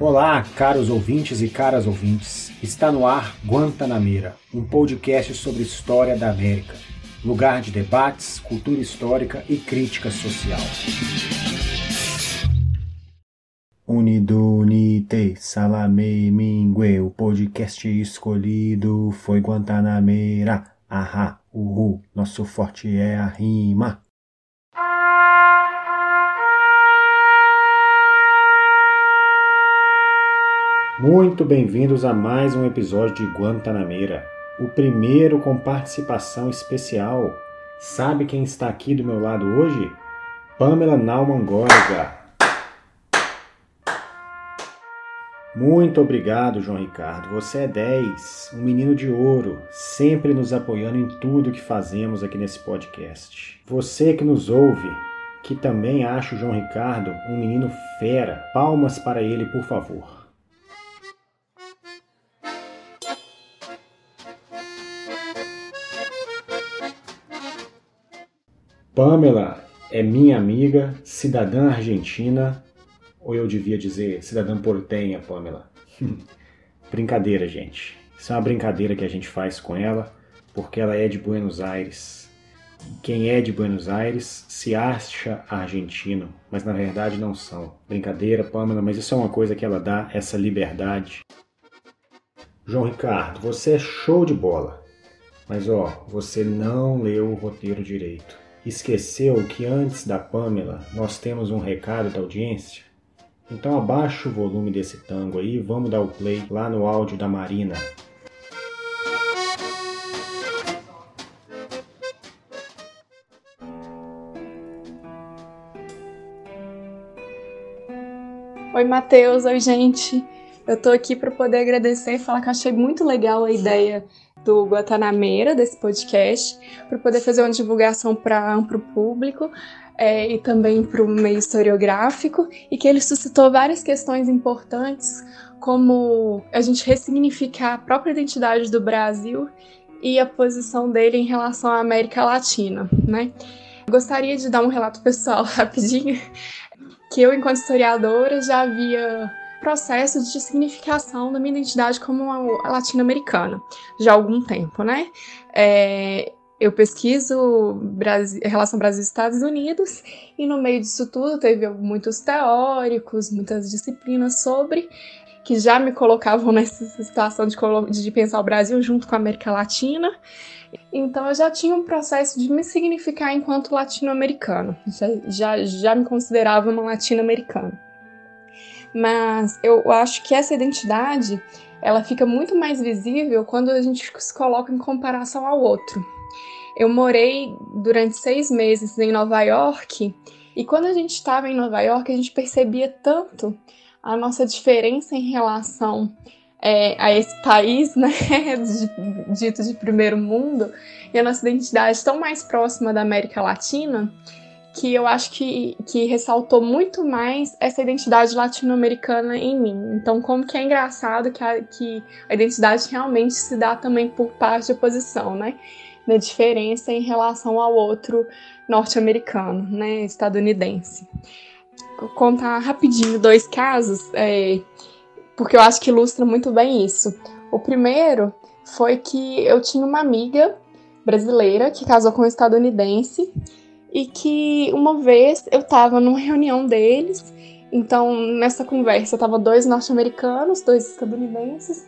Olá, caros ouvintes e caras ouvintes. Está no ar Guantanameira, um podcast sobre história da América, lugar de debates, cultura histórica e crítica social. Unido, unite, salame, mingue, o podcast escolhido foi Guantanameira. Ahá, uhu, nosso forte é a rima. Muito bem-vindos a mais um episódio de Guantanameira, o primeiro com participação especial. Sabe quem está aqui do meu lado hoje? Pamela Nauman Gorga. Muito obrigado, João Ricardo. Você é 10, um menino de ouro, sempre nos apoiando em tudo que fazemos aqui nesse podcast. Você que nos ouve, que também acha o João Ricardo um menino fera, palmas para ele, por favor. Pamela é minha amiga, cidadã argentina, ou eu devia dizer cidadã portenha, Pamela. brincadeira, gente. Isso é uma brincadeira que a gente faz com ela, porque ela é de Buenos Aires. Quem é de Buenos Aires se acha argentino, mas na verdade não são. Brincadeira, Pamela, mas isso é uma coisa que ela dá, essa liberdade. João Ricardo, você é show de bola. Mas ó, você não leu o roteiro direito. Esqueceu que antes da Pamela nós temos um recado da audiência? Então abaixa o volume desse tango aí e vamos dar o play lá no áudio da Marina. Oi, Matheus. Oi, gente. Eu tô aqui para poder agradecer e falar que achei muito legal a ideia do Guantanameira, desse podcast, para poder fazer uma divulgação para amplo público é, e também para o meio historiográfico, e que ele suscitou várias questões importantes, como a gente ressignificar a própria identidade do Brasil e a posição dele em relação à América Latina, né? Gostaria de dar um relato pessoal rapidinho, que eu, enquanto historiadora, já havia processo de significação da minha identidade como latino-americana já há algum tempo, né? É, eu pesquiso Brasil, relação Brasil-Estados Unidos e no meio disso tudo teve muitos teóricos, muitas disciplinas sobre que já me colocavam nessa situação de, de pensar o Brasil junto com a América Latina. Então eu já tinha um processo de me significar enquanto latino-americano, já, já, já me considerava uma latino-americana mas eu acho que essa identidade ela fica muito mais visível quando a gente se coloca em comparação ao outro. Eu morei durante seis meses em Nova York e quando a gente estava em Nova York a gente percebia tanto a nossa diferença em relação é, a esse país, né, dito de primeiro mundo, e a nossa identidade tão mais próxima da América Latina, que eu acho que, que ressaltou muito mais essa identidade latino-americana em mim. Então, como que é engraçado que a, que a identidade realmente se dá também por parte de oposição, né? Na diferença em relação ao outro norte-americano, né? Estadunidense. Vou contar rapidinho dois casos, é, porque eu acho que ilustra muito bem isso. O primeiro foi que eu tinha uma amiga brasileira que casou com um estadunidense e que uma vez eu estava numa reunião deles, então nessa conversa estavam dois norte-americanos, dois estadunidenses,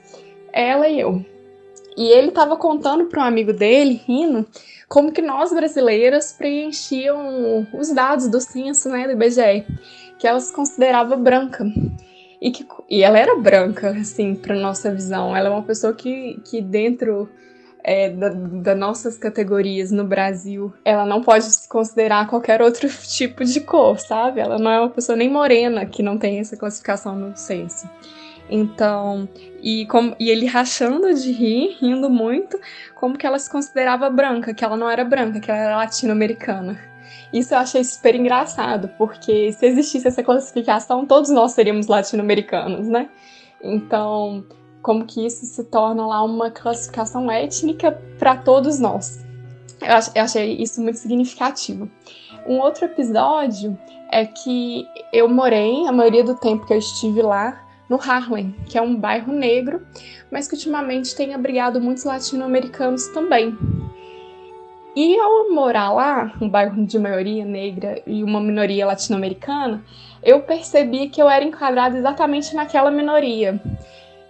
ela e eu. E ele estava contando para um amigo dele, rindo, como que nós brasileiras preenchiam os dados do censo, né, do IBGE, que ela se considerava branca. E, que, e ela era branca, assim, para nossa visão. Ela é uma pessoa que, que dentro é, das da nossas categorias no Brasil, ela não pode se considerar qualquer outro tipo de cor, sabe? Ela não é uma pessoa nem morena que não tem essa classificação no censo. Então, e, e ele rachando de rir, rindo muito, como que ela se considerava branca, que ela não era branca, que ela era latino-americana. Isso eu achei super engraçado, porque se existisse essa classificação, todos nós seríamos latino-americanos, né? Então, como que isso se torna lá uma classificação étnica para todos nós. Eu, ach, eu achei isso muito significativo. Um outro episódio é que eu morei a maioria do tempo que eu estive lá no Harlem, que é um bairro negro, mas que ultimamente tem abrigado muitos latino-americanos também. E ao morar lá, um bairro de maioria negra e uma minoria latino-americana, eu percebi que eu era enquadrada exatamente naquela minoria.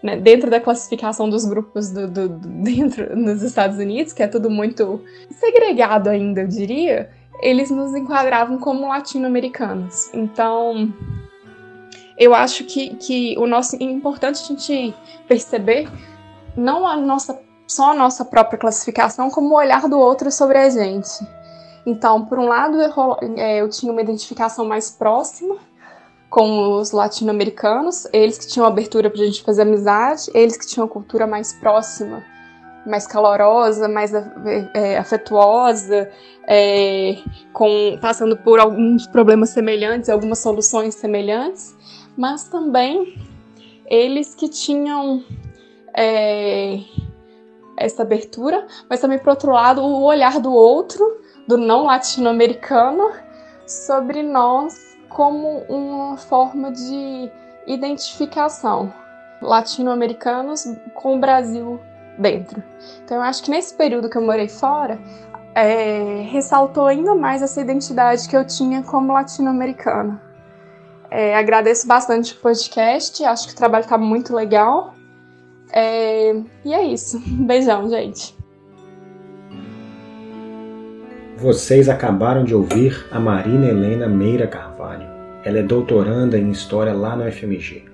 Né, dentro da classificação dos grupos do, do, do, dentro nos Estados Unidos, que é tudo muito segregado ainda, eu diria, eles nos enquadravam como latino-americanos. Então, eu acho que, que o nosso é importante a gente perceber não a nossa só a nossa própria classificação, como o olhar do outro sobre a gente. Então, por um lado, eu, é, eu tinha uma identificação mais próxima com os latino-americanos, eles que tinham abertura para a gente fazer amizade, eles que tinham cultura mais próxima, mais calorosa, mais é, afetuosa, é, com, passando por alguns problemas semelhantes, algumas soluções semelhantes, mas também eles que tinham é, essa abertura, mas também, por outro lado, o olhar do outro, do não latino-americano, sobre nós como uma forma de identificação latino-americanos com o Brasil dentro. Então eu acho que nesse período que eu morei fora, é, ressaltou ainda mais essa identidade que eu tinha como latino-americana. É, agradeço bastante o podcast, acho que o trabalho está muito legal. É, e é isso. Beijão, gente. Vocês acabaram de ouvir a Marina Helena Meira Carvalho. Ela é doutoranda em História lá no FMG.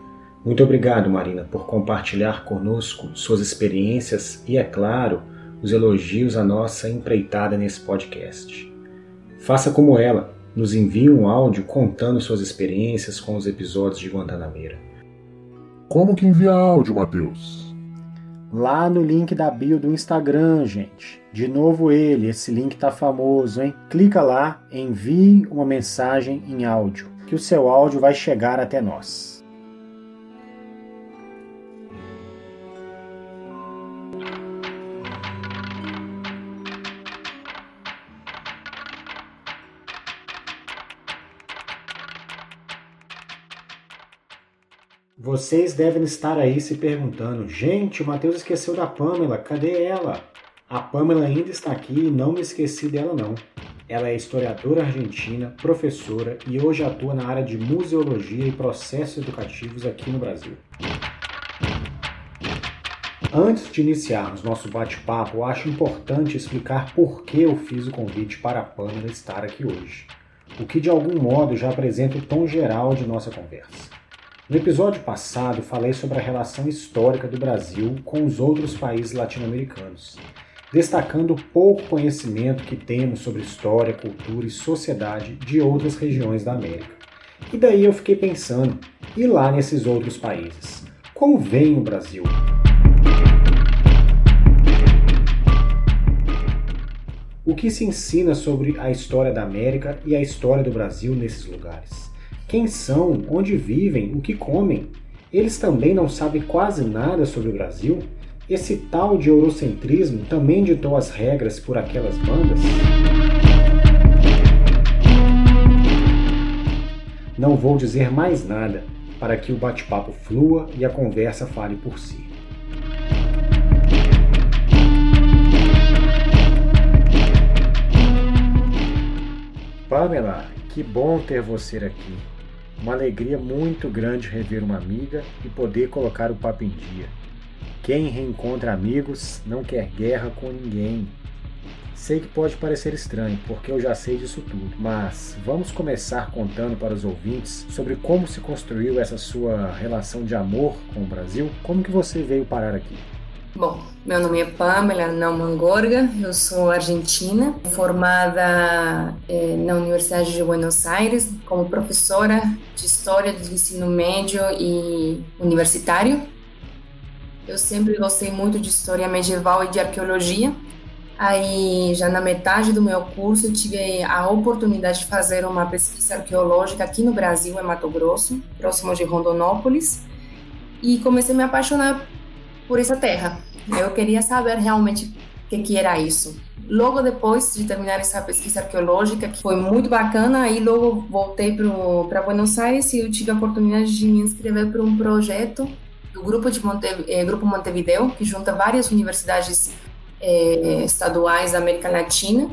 Muito obrigado, Marina, por compartilhar conosco suas experiências e, é claro, os elogios à nossa empreitada nesse podcast. Faça como ela, nos envie um áudio contando suas experiências com os episódios de Guantanameira. Como que envia áudio, Matheus? Lá no link da bio do Instagram, gente. De novo ele, esse link tá famoso, hein? Clica lá, envie uma mensagem em áudio, que o seu áudio vai chegar até nós. Vocês devem estar aí se perguntando: gente, o Matheus esqueceu da Pamela, cadê ela? A Pamela ainda está aqui e não me esqueci dela não. Ela é historiadora argentina, professora e hoje atua na área de museologia e processos educativos aqui no Brasil. Antes de iniciarmos nosso bate-papo, acho importante explicar por que eu fiz o convite para a Pamela estar aqui hoje, o que de algum modo já apresenta o tom geral de nossa conversa. No episódio passado, falei sobre a relação histórica do Brasil com os outros países latino-americanos, destacando o pouco conhecimento que temos sobre história, cultura e sociedade de outras regiões da América. E daí eu fiquei pensando, e lá nesses outros países? Como vem o Brasil? O que se ensina sobre a história da América e a história do Brasil nesses lugares? Quem são, onde vivem, o que comem. Eles também não sabem quase nada sobre o Brasil? Esse tal de eurocentrismo também ditou as regras por aquelas bandas? Não vou dizer mais nada para que o bate-papo flua e a conversa fale por si. Pamela, que bom ter você aqui. Uma alegria muito grande rever uma amiga e poder colocar o papo em dia. Quem reencontra amigos não quer guerra com ninguém. Sei que pode parecer estranho, porque eu já sei disso tudo, mas vamos começar contando para os ouvintes sobre como se construiu essa sua relação de amor com o Brasil. Como que você veio parar aqui? Bom, meu nome é Pamela Naumann Gorga, eu sou argentina, formada eh, na Universidade de Buenos Aires como professora de História do Ensino Médio e Universitário. Eu sempre gostei muito de História Medieval e de Arqueologia. Aí, já na metade do meu curso, tive a oportunidade de fazer uma pesquisa arqueológica aqui no Brasil, em Mato Grosso, próximo de Rondonópolis, e comecei a me apaixonar por essa terra. Eu queria saber realmente o que, que era isso. logo depois de terminar essa pesquisa arqueológica, que foi muito bacana, aí logo voltei para Buenos Aires e eu tive a oportunidade de me inscrever para um projeto do Grupo, de Monte, eh, Grupo Montevideo, que junta várias universidades eh, estaduais da América Latina,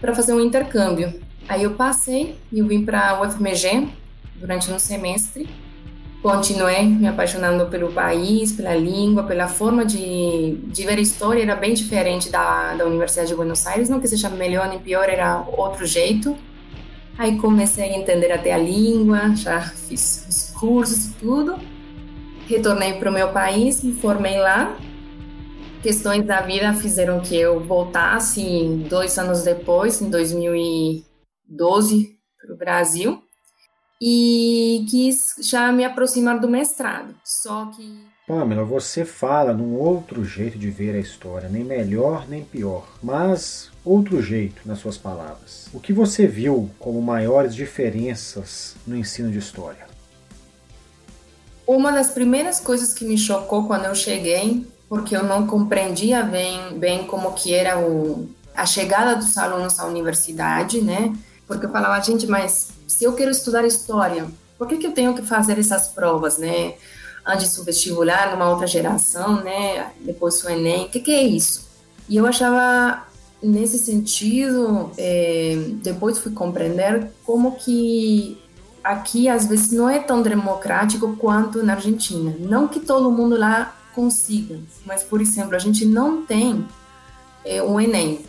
para fazer um intercâmbio. Aí eu passei e vim para a UFMG durante um semestre continuei me apaixonando pelo país, pela língua, pela forma de, de ver a história, era bem diferente da, da Universidade de Buenos Aires, não que seja melhor nem pior, era outro jeito. Aí comecei a entender até a língua, já fiz os cursos tudo. Retornei para o meu país, me formei lá. Questões da vida fizeram que eu voltasse dois anos depois, em 2012, para o Brasil e quis já me aproximar do mestrado. Só que. Pamela, você fala num outro jeito de ver a história, nem melhor nem pior, mas outro jeito nas suas palavras. O que você viu como maiores diferenças no ensino de história? Uma das primeiras coisas que me chocou quando eu cheguei, porque eu não compreendia bem, bem como que era o, a chegada dos alunos à universidade, né? Porque eu falava, gente, mas se eu quero estudar história, por que, que eu tenho que fazer essas provas, né? Antes do vestibular, numa outra geração, né? Depois o Enem, o que, que é isso? E eu achava, nesse sentido, é, depois fui compreender como que aqui, às vezes, não é tão democrático quanto na Argentina. Não que todo mundo lá consiga, mas, por exemplo, a gente não tem é, Enem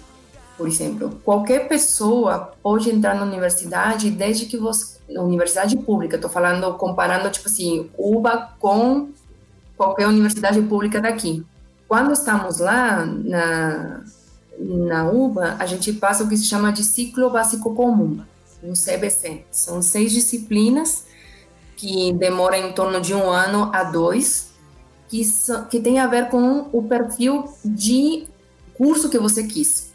por exemplo. Qualquer pessoa pode entrar na universidade desde que você. Na universidade pública, estou falando, comparando, tipo assim, UBA com qualquer universidade pública daqui. Quando estamos lá na, na UBA, a gente passa o que se chama de ciclo básico comum, no CBC. São seis disciplinas que demoram em torno de um ano a dois, que, que tem a ver com o perfil de curso que você quis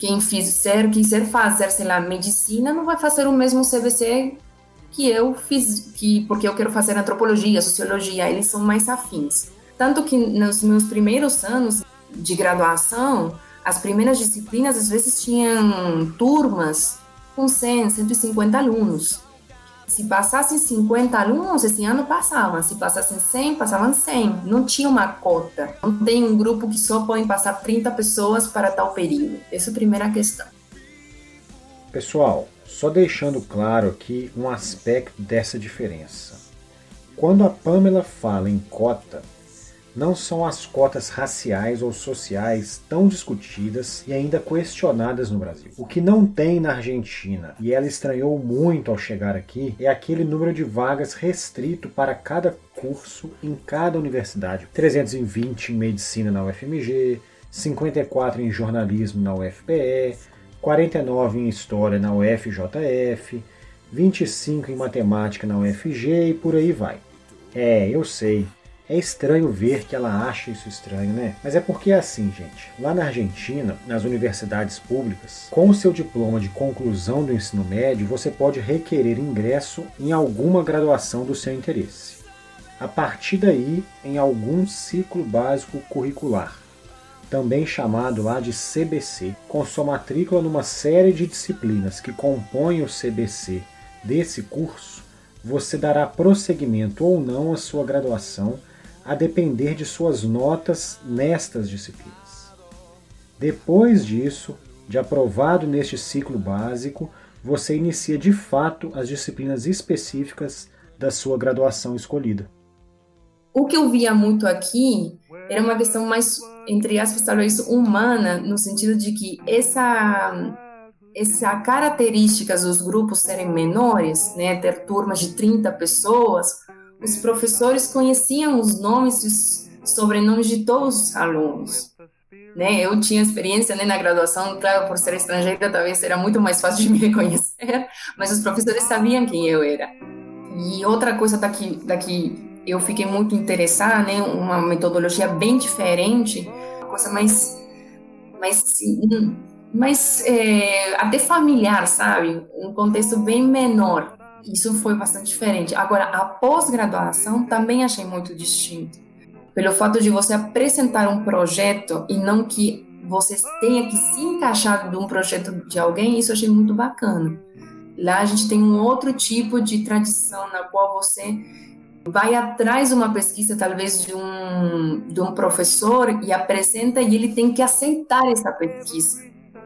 quem fizer, quiser fazer, sei lá, medicina, não vai fazer o mesmo CBC que eu fiz, que, porque eu quero fazer antropologia, sociologia, eles são mais afins. Tanto que nos meus primeiros anos de graduação, as primeiras disciplinas às vezes tinham turmas com 100, 150 alunos. Se passassem 50 alunos, esse ano passavam. Se passassem 100, passavam 100. Não tinha uma cota. Não tem um grupo que só podem passar 30 pessoas para tal período. Essa é a primeira questão. Pessoal, só deixando claro aqui um aspecto dessa diferença. Quando a Pamela fala em cota, não são as cotas raciais ou sociais tão discutidas e ainda questionadas no Brasil. O que não tem na Argentina, e ela estranhou muito ao chegar aqui, é aquele número de vagas restrito para cada curso em cada universidade. 320 em medicina na UFMG, 54 em jornalismo na UFPE, 49 em história na UFJF, 25 em matemática na UFG e por aí vai. É, eu sei, é estranho ver que ela acha isso estranho, né? Mas é porque é assim, gente. Lá na Argentina, nas universidades públicas, com o seu diploma de conclusão do ensino médio, você pode requerer ingresso em alguma graduação do seu interesse. A partir daí, em algum ciclo básico curricular, também chamado lá de CBC, com sua matrícula numa série de disciplinas que compõem o CBC desse curso, você dará prosseguimento ou não à sua graduação a depender de suas notas nestas disciplinas. Depois disso, de aprovado neste ciclo básico, você inicia de fato as disciplinas específicas da sua graduação escolhida. O que eu via muito aqui era uma questão mais, entre aspas, talvez humana, no sentido de que essa essa características dos grupos serem menores, né, ter turmas de 30 pessoas, os professores conheciam os nomes e os sobrenomes de todos os alunos. Né? Eu tinha experiência né, na graduação, claro, por ser estrangeira, talvez era muito mais fácil de me reconhecer, mas os professores sabiam quem eu era. E outra coisa daqui, daqui eu fiquei muito interessada, né, uma metodologia bem diferente, uma coisa mais, mais, mais é, até familiar, sabe? Um contexto bem menor. Isso foi bastante diferente. Agora, a pós-graduação também achei muito distinto. Pelo fato de você apresentar um projeto e não que você tenha que se encaixar de um projeto de alguém, isso eu achei muito bacana. Lá a gente tem um outro tipo de tradição na qual você vai atrás de uma pesquisa, talvez de um, de um professor, e apresenta, e ele tem que aceitar essa pesquisa.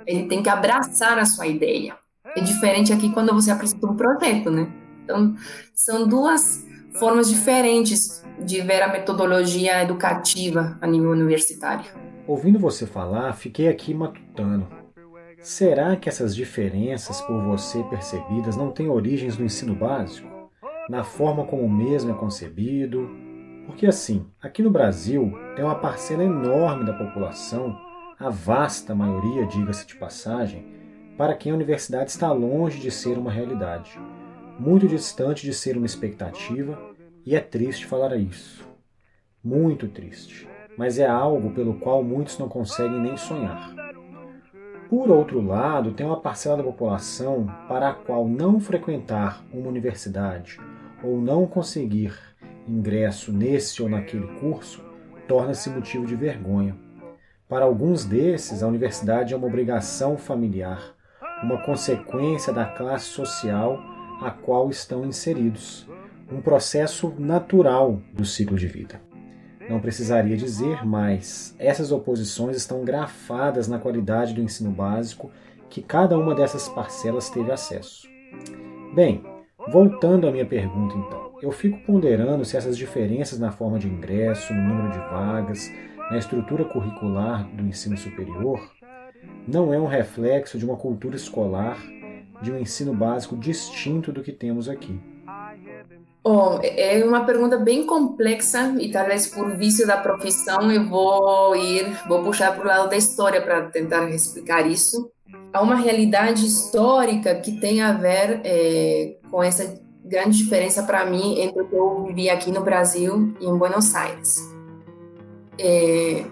Ele tem que abraçar a sua ideia. É diferente aqui quando você apresenta um projeto, né? Então, são duas formas diferentes de ver a metodologia educativa a nível universitário. Ouvindo você falar, fiquei aqui matutando. Será que essas diferenças por você percebidas não têm origens no ensino básico? Na forma como o mesmo é concebido? Porque assim, aqui no Brasil tem uma parcela enorme da população, a vasta maioria, diga-se de passagem, para quem a universidade está longe de ser uma realidade, muito distante de ser uma expectativa, e é triste falar isso. Muito triste, mas é algo pelo qual muitos não conseguem nem sonhar. Por outro lado, tem uma parcela da população para a qual não frequentar uma universidade ou não conseguir ingresso nesse ou naquele curso torna-se motivo de vergonha. Para alguns desses, a universidade é uma obrigação familiar uma consequência da classe social a qual estão inseridos, um processo natural do ciclo de vida. Não precisaria dizer, mas essas oposições estão grafadas na qualidade do ensino básico que cada uma dessas parcelas teve acesso. Bem, voltando à minha pergunta então, eu fico ponderando se essas diferenças na forma de ingresso, no número de vagas, na estrutura curricular do ensino superior não é um reflexo de uma cultura escolar, de um ensino básico distinto do que temos aqui? Bom, é uma pergunta bem complexa e talvez por vício da profissão eu vou ir, vou puxar para o lado da história para tentar explicar isso. Há uma realidade histórica que tem a ver é, com essa grande diferença para mim entre o que eu vivi aqui no Brasil e em Buenos Aires. É,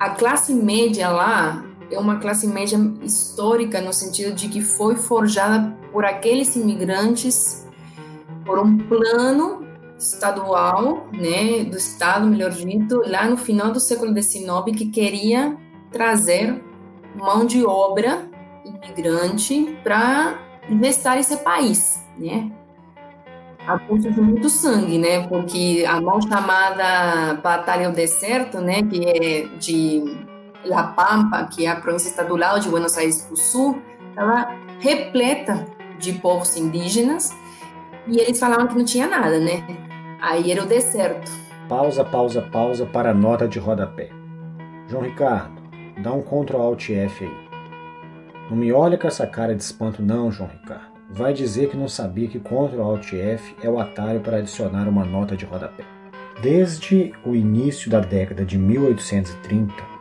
a classe média lá é uma classe média histórica no sentido de que foi forjada por aqueles imigrantes por um plano estadual, né, do Estado, melhor dito, lá no final do século XIX, que queria trazer mão de obra imigrante para investir esse país, né? A custo de muito sangue, né? Porque a mão chamada Batalha do Deserto, né, que é de La Pampa, que é a província estadual de Buenos Aires do Sul, estava repleta de povos indígenas e eles falavam que não tinha nada, né? Aí era o deserto. Pausa, pausa, pausa para a nota de rodapé. João Ricardo, dá um Ctrl Alt F aí. Não me olha com essa cara de espanto não, João Ricardo. Vai dizer que não sabia que Ctrl Alt F é o atalho para adicionar uma nota de rodapé. Desde o início da década de 1830,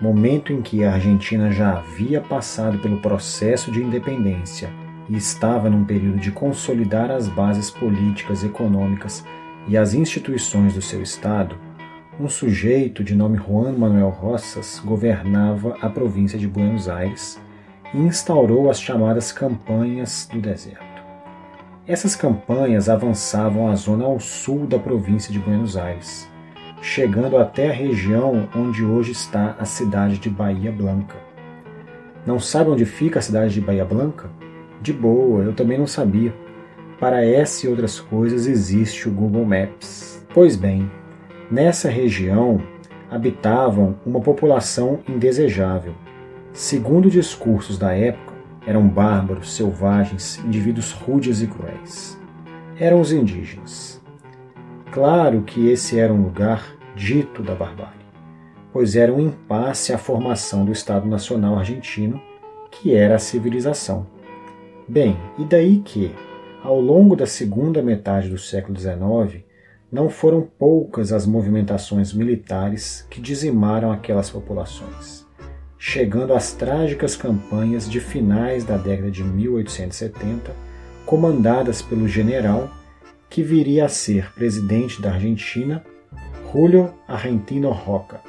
momento em que a Argentina já havia passado pelo processo de independência e estava num período de consolidar as bases políticas, econômicas e as instituições do seu Estado, um sujeito de nome Juan Manuel Rosas governava a província de Buenos Aires e instaurou as chamadas Campanhas do Deserto. Essas campanhas avançavam a zona ao sul da província de Buenos Aires, chegando até a região onde hoje está a cidade de Bahia Blanca. Não sabe onde fica a cidade de Bahia Blanca? De boa, eu também não sabia. Para essa e outras coisas existe o Google Maps. Pois bem, nessa região habitavam uma população indesejável. Segundo discursos da época, eram bárbaros, selvagens, indivíduos rudes e cruéis. Eram os indígenas. Claro que esse era um lugar dito da barbárie, pois era um impasse à formação do Estado Nacional Argentino, que era a civilização. Bem, e daí que, ao longo da segunda metade do século XIX, não foram poucas as movimentações militares que dizimaram aquelas populações, chegando às trágicas campanhas de finais da década de 1870, comandadas pelo general que viria a ser presidente da Argentina, Julio Argentino Roca.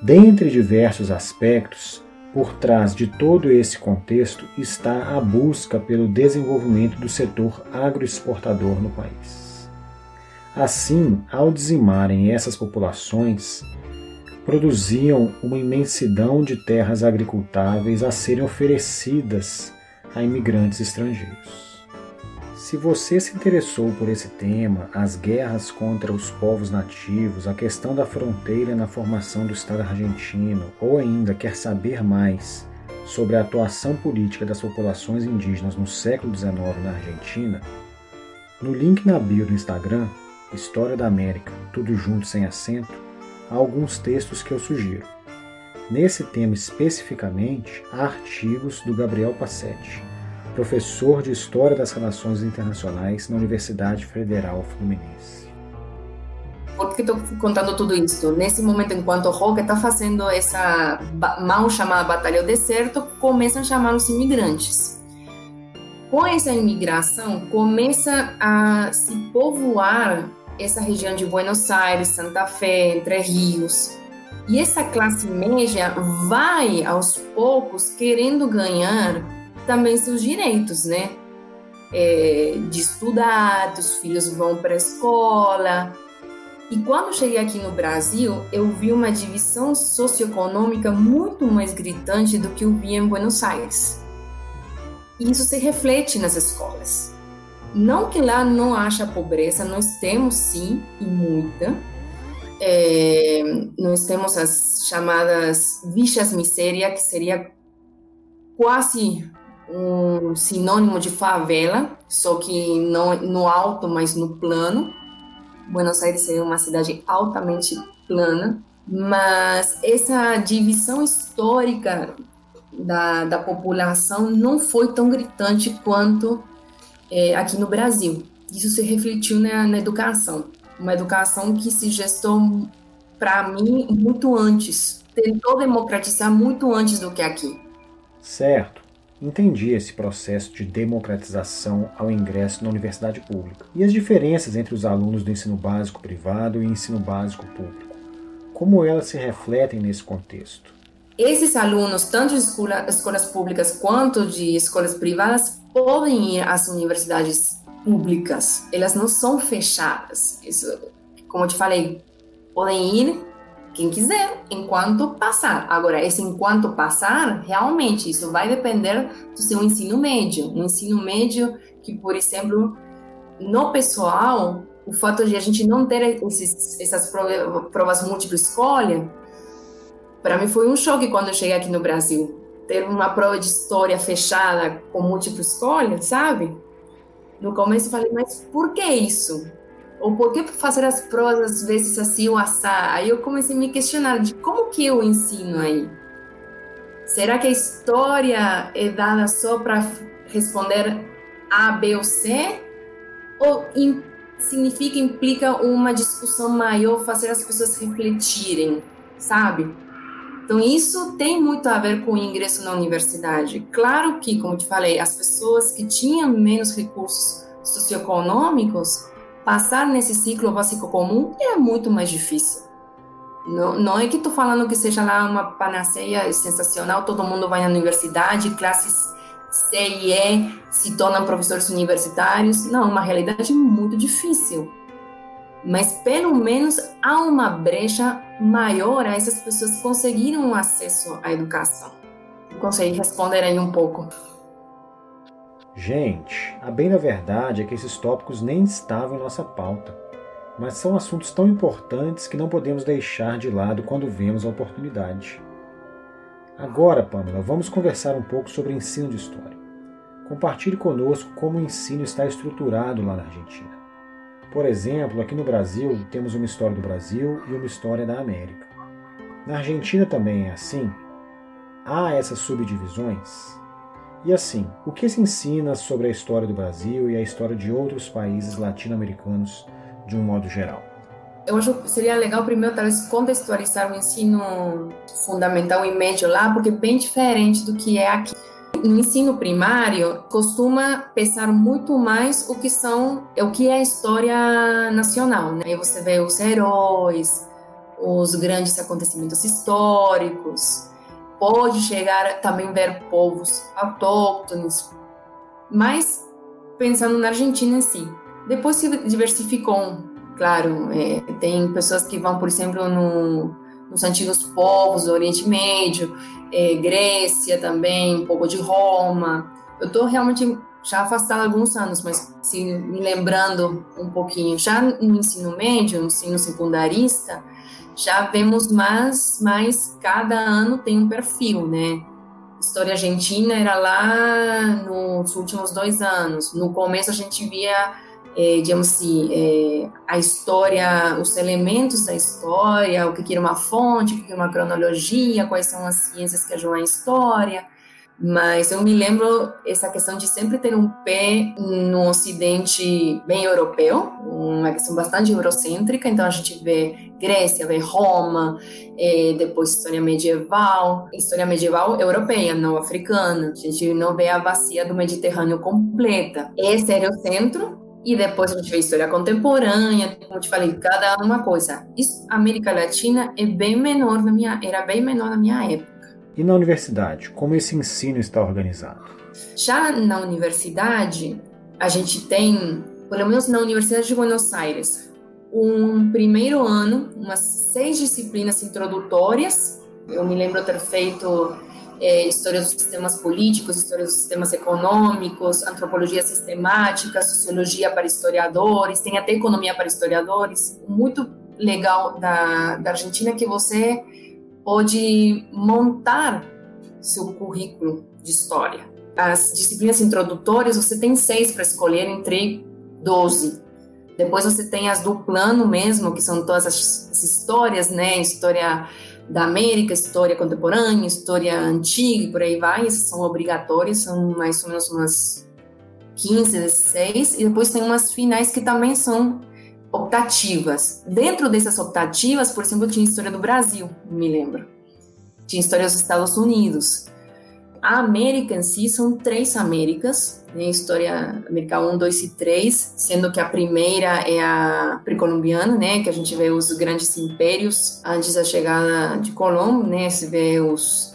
Dentre diversos aspectos, por trás de todo esse contexto está a busca pelo desenvolvimento do setor agroexportador no país. Assim, ao dizimarem essas populações, produziam uma imensidão de terras agricultáveis a serem oferecidas a imigrantes estrangeiros. Se você se interessou por esse tema, as guerras contra os povos nativos, a questão da fronteira na formação do Estado argentino, ou ainda quer saber mais sobre a atuação política das populações indígenas no século XIX na Argentina, no link na bio do Instagram, História da América, tudo junto sem acento, há alguns textos que eu sugiro. Nesse tema especificamente, há artigos do Gabriel Passetti, professor de História das Relações Internacionais na Universidade Federal Fluminense. Por que estou contando tudo isso? Nesse momento, enquanto o Roque está fazendo essa mal chamada Batalha do Deserto, começam a chamar os imigrantes. Com essa imigração, começa a se povoar essa região de Buenos Aires, Santa Fé, Entre Rios. E essa classe média vai, aos poucos, querendo ganhar também seus direitos, né? É, de estudar, os filhos vão para a escola. E quando cheguei aqui no Brasil, eu vi uma divisão socioeconômica muito mais gritante do que eu vi em Buenos Aires. E isso se reflete nas escolas. Não que lá não haja pobreza, nós temos sim, e muita. É, nós temos as chamadas bichas miséria, que seria quase um sinônimo de favela, só que não no alto, mas no plano. Buenos Aires seria uma cidade altamente plana, mas essa divisão histórica da, da população não foi tão gritante quanto é, aqui no Brasil. Isso se refletiu na, na educação, uma educação que se gestou, para mim, muito antes, tentou democratizar muito antes do que aqui. Certo. Entendi esse processo de democratização ao ingresso na universidade pública e as diferenças entre os alunos do ensino básico privado e ensino básico público. Como elas se refletem nesse contexto? Esses alunos, tanto de escola, escolas públicas quanto de escolas privadas, podem ir às universidades públicas. Elas não são fechadas. Isso, como eu te falei, podem ir quem quiser, enquanto passar. Agora, esse enquanto passar, realmente, isso vai depender do seu ensino médio. Um ensino médio que, por exemplo, no pessoal, o fato de a gente não ter esses, essas provas múltipla escolha, para mim foi um choque quando eu cheguei aqui no Brasil ter uma prova de história fechada com múltipla escolha, sabe? No começo eu falei, mas por que isso? Ou por que fazer as provas às vezes assim ou assar? Aí eu comecei a me questionar de como que eu ensino aí? Será que a história é dada só para responder A, B ou C? Ou significa, implica uma discussão maior, fazer as pessoas refletirem, sabe? Então, isso tem muito a ver com o ingresso na universidade. Claro que, como te falei, as pessoas que tinham menos recursos socioeconômicos, passar nesse ciclo básico comum é muito mais difícil. Não, não é que estou falando que seja lá uma panaceia sensacional, todo mundo vai na universidade, classes C e E se tornam professores universitários. Não, é uma realidade muito difícil mas pelo menos há uma brecha maior a essas pessoas conseguirem um acesso à educação. Consegue responder aí um pouco? Gente, a bem da verdade é que esses tópicos nem estavam em nossa pauta, mas são assuntos tão importantes que não podemos deixar de lado quando vemos a oportunidade. Agora, Pamela, vamos conversar um pouco sobre ensino de história. Compartilhe conosco como o ensino está estruturado lá na Argentina. Por exemplo, aqui no Brasil temos uma história do Brasil e uma história da América. Na Argentina também é assim? Há essas subdivisões? E assim, o que se ensina sobre a história do Brasil e a história de outros países latino-americanos de um modo geral? Eu acho que seria legal primeiro talvez contextualizar o ensino fundamental e médio lá, porque é bem diferente do que é aqui no ensino primário costuma pensar muito mais o que são o que é a história nacional, né? Aí você vê os heróis, os grandes acontecimentos históricos, pode chegar também ver povos autóctones, mas pensando na Argentina em si. Depois se diversificou, claro, é, tem pessoas que vão, por exemplo, no nos antigos povos do Oriente Médio, é, Grécia também, um pouco de Roma. Eu estou realmente já afastada há alguns anos, mas se me lembrando um pouquinho, já no ensino médio, no ensino secundarista, já vemos mais, mais cada ano tem um perfil, né? História argentina era lá nos últimos dois anos. No começo a gente via, é, digamos assim, é, a história, os elementos da história, o que era uma fonte, o que era uma cronologia, quais são as ciências que ajudam a história. Mas eu me lembro essa questão de sempre ter um pé no Ocidente bem europeu, uma questão bastante eurocêntrica. Então a gente vê Grécia, vê Roma, é, depois história medieval, história medieval europeia, não africana. A gente não vê a bacia do Mediterrâneo completa. Esse era o centro. E depois a gente vê história contemporânea, como eu te falei, cada uma coisa. Isso, América Latina é bem menor na minha, era bem menor na minha época. E na universidade, como esse ensino está organizado? Já na universidade, a gente tem, pelo menos na Universidade de Buenos Aires, um primeiro ano, umas seis disciplinas introdutórias. Eu me lembro ter feito é, história dos sistemas políticos, história dos sistemas econômicos, antropologia sistemática, sociologia para historiadores, tem até economia para historiadores. Muito legal da, da Argentina que você pode montar seu currículo de história. As disciplinas introdutórias, você tem seis para escolher entre 12. Depois você tem as do plano mesmo, que são todas as, as histórias, né? História da América, história contemporânea, história antiga e por aí vai. Essas são obrigatórias, são mais ou menos umas 15, 16. E depois tem umas finais que também são optativas. Dentro dessas optativas, por exemplo, tinha história do Brasil, me lembro. Tinha história dos Estados Unidos. A América em si são três Américas, né? História América 1, 2 e 3, sendo que a primeira é a precolombiana, né? Que a gente vê os grandes impérios antes da chegada de Colombo, né? Se vê os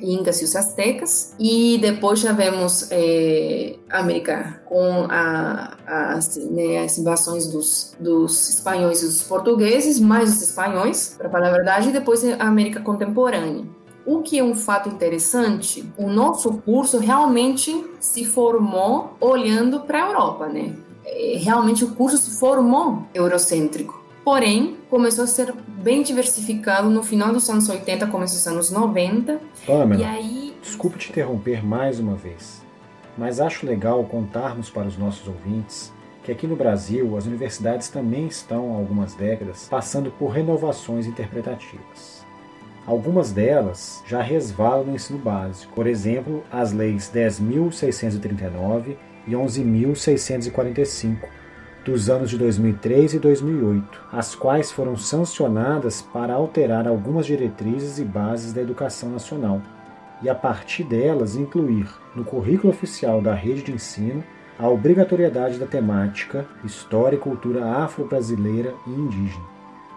incas e os astecas. E depois já vemos é, América com a, a, assim, né, as invasões dos, dos espanhóis e dos portugueses, mais os espanhóis, para falar a verdade, e depois a América contemporânea. O que é um fato interessante, o nosso curso realmente se formou olhando para a Europa, né? É, realmente o curso se formou eurocêntrico. Porém, começou a ser bem diversificado no final dos anos 80, começo dos anos 90. Pamela, e aí... desculpe te interromper mais uma vez, mas acho legal contarmos para os nossos ouvintes que aqui no Brasil as universidades também estão há algumas décadas passando por renovações interpretativas. Algumas delas já resvalam no ensino básico, por exemplo, as leis 10.639 e 11.645, dos anos de 2003 e 2008, as quais foram sancionadas para alterar algumas diretrizes e bases da educação nacional, e a partir delas incluir no currículo oficial da rede de ensino a obrigatoriedade da temática História e Cultura Afro-Brasileira e Indígena.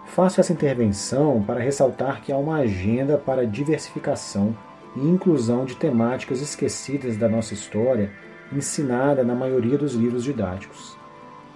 Faço essa intervenção para ressaltar que há uma agenda para diversificação e inclusão de temáticas esquecidas da nossa história ensinada na maioria dos livros didáticos.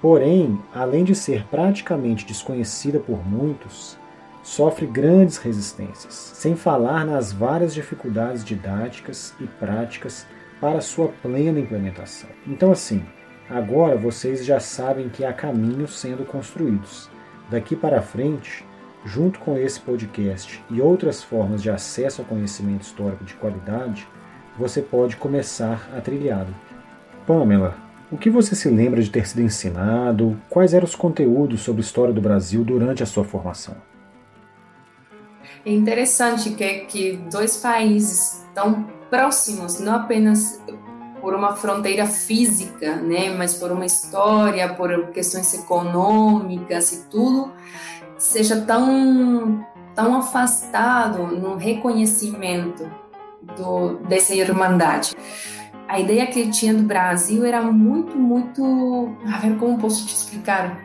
Porém, além de ser praticamente desconhecida por muitos, sofre grandes resistências, sem falar nas várias dificuldades didáticas e práticas para sua plena implementação. Então, assim, agora vocês já sabem que há caminhos sendo construídos. Daqui para frente, junto com esse podcast e outras formas de acesso ao conhecimento histórico de qualidade, você pode começar a trilhá-lo. Pamela, o que você se lembra de ter sido ensinado? Quais eram os conteúdos sobre história do Brasil durante a sua formação? É interessante que, que dois países tão próximos, não apenas por uma fronteira física, né, mas por uma história, por questões econômicas e tudo, seja tão tão afastado no reconhecimento do, dessa irmandade a ideia que eu tinha do Brasil era muito, muito. A ver como posso te explicar?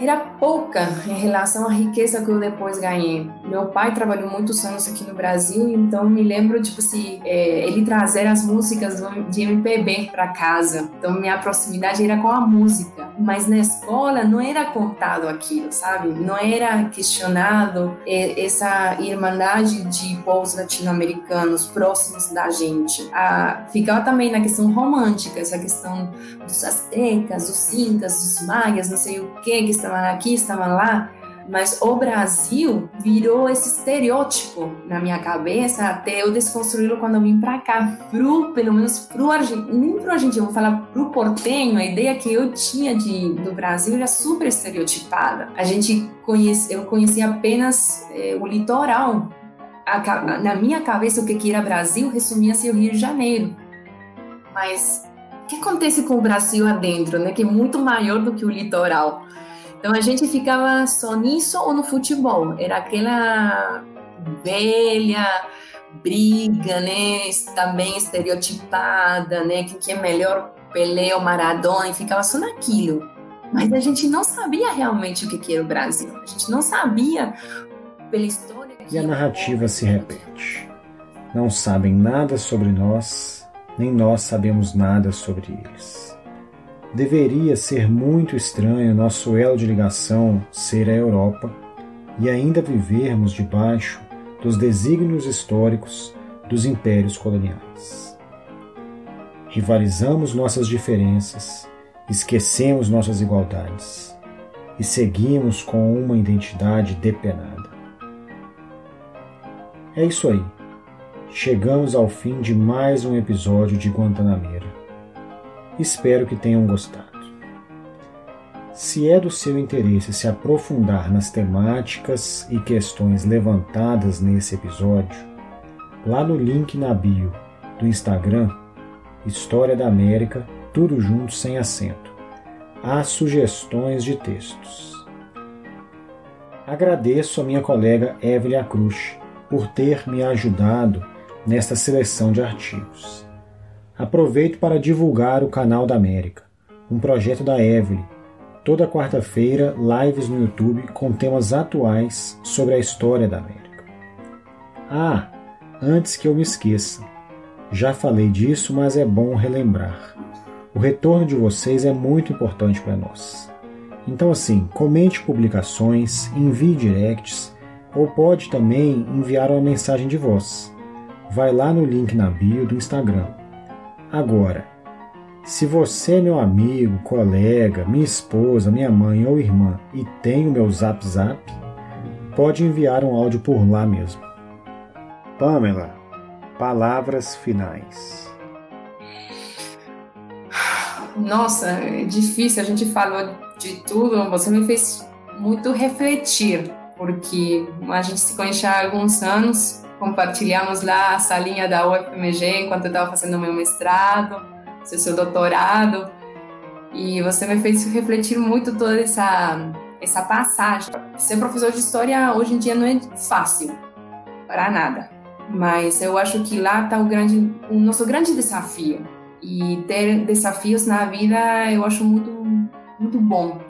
Era pouca em relação à riqueza que eu depois ganhei. Meu pai trabalhou muitos anos aqui no Brasil, então me lembro, tipo assim, é, ele trazer as músicas de MPB para casa. Então minha proximidade era com a música. Mas na escola não era contado aquilo, sabe? Não era questionado essa irmandade de povos latino-americanos próximos da gente. Ah, ficava também na questão romântica, essa questão dos astecas, dos incas, dos maias, não sei o que, que estavam aqui, estavam lá mas o Brasil virou esse estereótipo na minha cabeça até eu desconstruí-lo quando eu vim para cá, pro, pelo menos pro argentino, nem pro argentino, vou falar pro portenho, a ideia que eu tinha de, do Brasil era super estereotipada. A gente conhece, eu conhecia apenas é, o litoral. A, na minha cabeça, o que era Brasil resumia-se o Rio de Janeiro. Mas o que acontece com o Brasil adentro, né? Que é muito maior do que o litoral. Então a gente ficava só nisso ou no futebol. Era aquela velha briga, né? Também estereotipada, né? Quem que é melhor, Pelé ou Maradona, e ficava só naquilo. Mas a gente não sabia realmente o que era o Brasil. A gente não sabia pela história. E a narrativa se repete. Não sabem nada sobre nós, nem nós sabemos nada sobre eles. Deveria ser muito estranho nosso elo de ligação ser a Europa e ainda vivermos debaixo dos desígnios históricos dos impérios coloniais. Rivalizamos nossas diferenças, esquecemos nossas igualdades e seguimos com uma identidade depenada. É isso aí. Chegamos ao fim de mais um episódio de Guantanameira. Espero que tenham gostado. Se é do seu interesse se aprofundar nas temáticas e questões levantadas nesse episódio, lá no link na bio do Instagram, História da América, tudo junto sem acento, há sugestões de textos. Agradeço a minha colega Evelyn Cruz por ter me ajudado nesta seleção de artigos. Aproveito para divulgar o Canal da América, um projeto da Evelyn. Toda quarta-feira, lives no YouTube com temas atuais sobre a história da América. Ah, antes que eu me esqueça, já falei disso, mas é bom relembrar. O retorno de vocês é muito importante para nós. Então, assim, comente publicações, envie directs ou pode também enviar uma mensagem de voz. Vai lá no link na bio do Instagram Agora, se você é meu amigo, colega, minha esposa, minha mãe ou irmã e tem o meu Zap Zap, pode enviar um áudio por lá mesmo. Pamela, palavras finais. Nossa, é difícil, a gente falou de tudo, você me fez muito refletir, porque a gente se conhece há alguns anos compartilhamos lá a salinha da UFMG enquanto eu estava fazendo meu mestrado, seu, seu doutorado, e você me fez refletir muito toda essa, essa passagem. Ser professor de história hoje em dia não é fácil, para nada, mas eu acho que lá está o, grande, o nosso grande desafio, e ter desafios na vida eu acho muito, muito bom.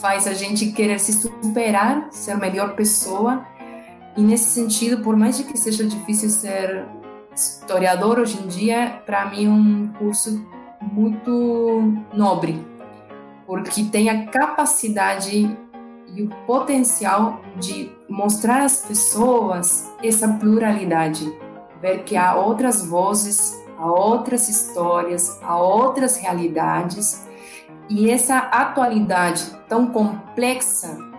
Faz a gente querer se superar, ser melhor pessoa e nesse sentido, por mais que seja difícil ser historiador hoje em dia, para mim é um curso muito nobre, porque tem a capacidade e o potencial de mostrar às pessoas essa pluralidade, ver que há outras vozes, há outras histórias, há outras realidades, e essa atualidade tão complexa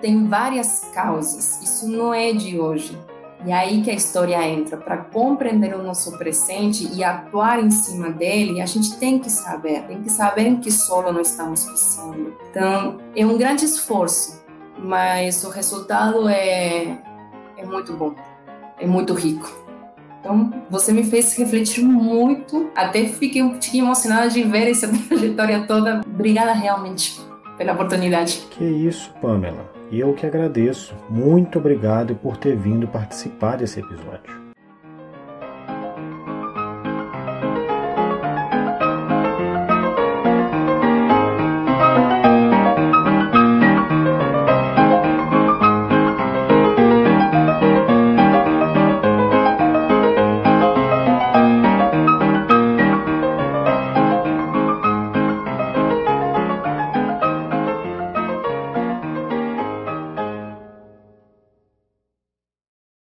tem várias causas. Isso não é de hoje. E é aí que a história entra. Para compreender o nosso presente e atuar em cima dele, a gente tem que saber, tem que saber em que solo nós estamos pisando. Então, é um grande esforço, mas o resultado é, é muito bom, é muito rico. Então, você me fez refletir muito, até fiquei um pouquinho emocionada de ver essa trajetória toda. Obrigada realmente pela oportunidade. Que isso, Pamela. E eu que agradeço. Muito obrigado por ter vindo participar desse episódio.